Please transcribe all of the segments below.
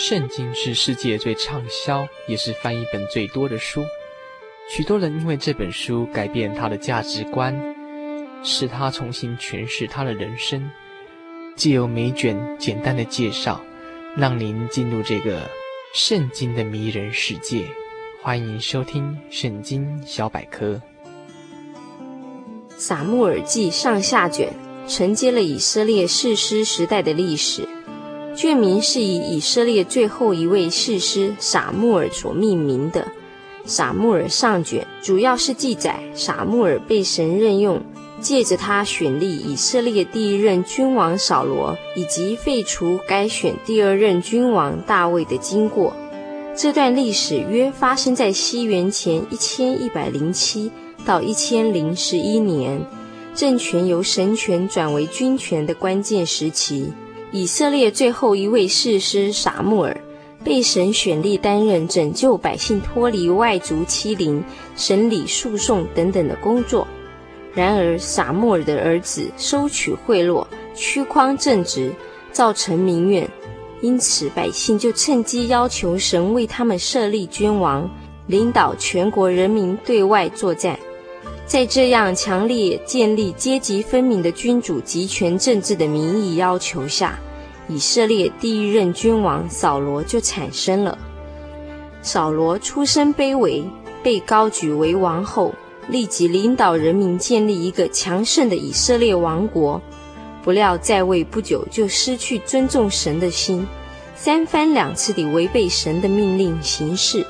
圣经是世界最畅销，也是翻译本最多的书。许多人因为这本书改变他的价值观，使他重新诠释他的人生。借由每卷简单的介绍，让您进入这个圣经的迷人世界。欢迎收听《圣经小百科》。撒母耳记上下卷承接了以色列士师时代的历史，卷名是以以色列最后一位士师撒母耳所命名的。撒母耳上卷主要是记载撒母耳被神任用，借着他选立以色列第一任君王扫罗，以及废除该选第二任君王大卫的经过。这段历史约发生在西元前一千一百零七。到一千零十一年，政权由神权转为君权的关键时期，以色列最后一位士师撒母耳被神选立担任拯救百姓脱离外族欺凌、审理诉讼等等的工作。然而，撒母耳的儿子收取贿赂、曲旷正直，造成民怨，因此百姓就趁机要求神为他们设立君王，领导全国人民对外作战。在这样强烈建立阶级分明的君主集权政治的民意要求下，以色列第一任君王扫罗就产生了。扫罗出身卑微，被高举为王后，立即领导人民建立一个强盛的以色列王国。不料在位不久就失去尊重神的心，三番两次地违背神的命令行事。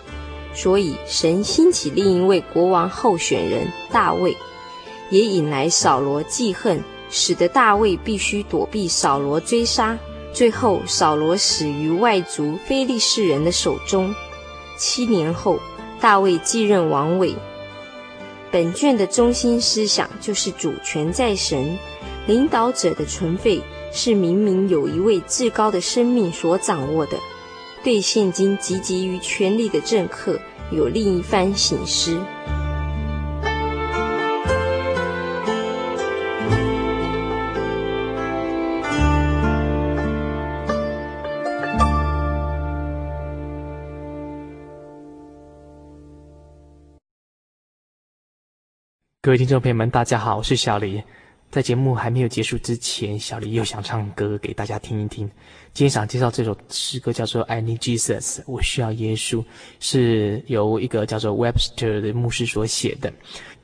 所以，神兴起另一位国王候选人大卫，也引来扫罗记恨，使得大卫必须躲避扫罗追杀。最后，扫罗死于外族非利士人的手中。七年后，大卫继任王位。本卷的中心思想就是主权在神，领导者的存废是明明有一位至高的生命所掌握的。对现今汲汲于权力的政客有另一番醒思。各位听众朋友们，大家好，我是小黎。在节目还没有结束之前，小黎又想唱歌给大家听一听。今天想介绍这首诗歌，叫做《I Need Jesus》，我需要耶稣，是由一个叫做 Webster 的牧师所写的。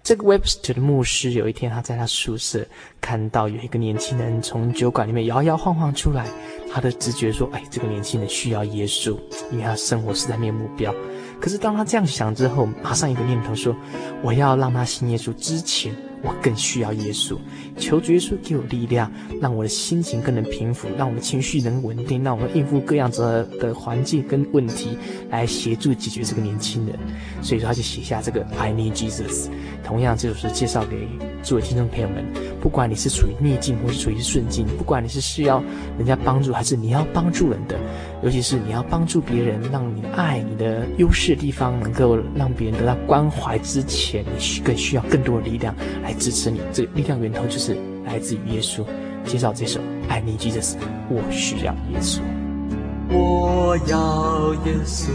这个 Webster 的牧师有一天，他在他宿舍看到有一个年轻人从酒馆里面摇摇晃晃出来，他的直觉说：“哎，这个年轻人需要耶稣，因为他生活实在没有目标。”可是当他这样想之后，马上一个念头说：“我要让他信耶稣之前。”我更需要耶稣，求主耶稣给我力量，让我的心情更能平复，让我的情绪能稳定，让我们应付各样子的环境跟问题，来协助解决这个年轻人。所以说，他就写下这个 I need Jesus。同样，这首诗介绍给诸位听众朋友们，不管你是处于逆境或是处于顺境，不管你是需要人家帮助还是你要帮助人的，尤其是你要帮助别人，让你的爱、你的优势的地方能够让别人得到关怀之前，你需更需要更多的力量来支持你。这个力量源头就是来自于耶稣。介绍这首 I Need Jesus，我需要耶稣。我要耶稣，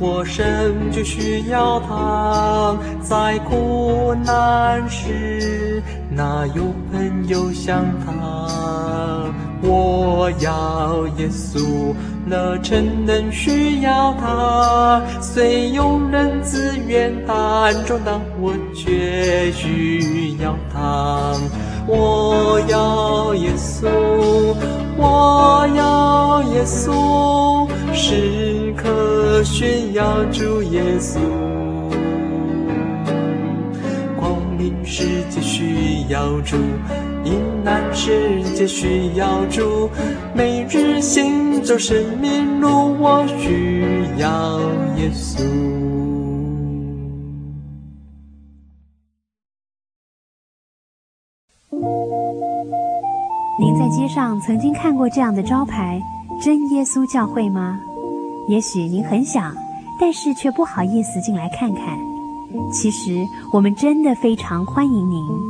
我深就需要他，在苦难时，哪有朋友像他？我要耶稣，那真能需要他，虽有人自愿担重担，我却需要他。我要耶稣，我要耶稣，时刻需要主耶稣。光明世界需要主，阴暗世界需要主，每日行走生命路，我需要耶稣。您在街上曾经看过这样的招牌“真耶稣教会”吗？也许您很想，但是却不好意思进来看看。其实我们真的非常欢迎您。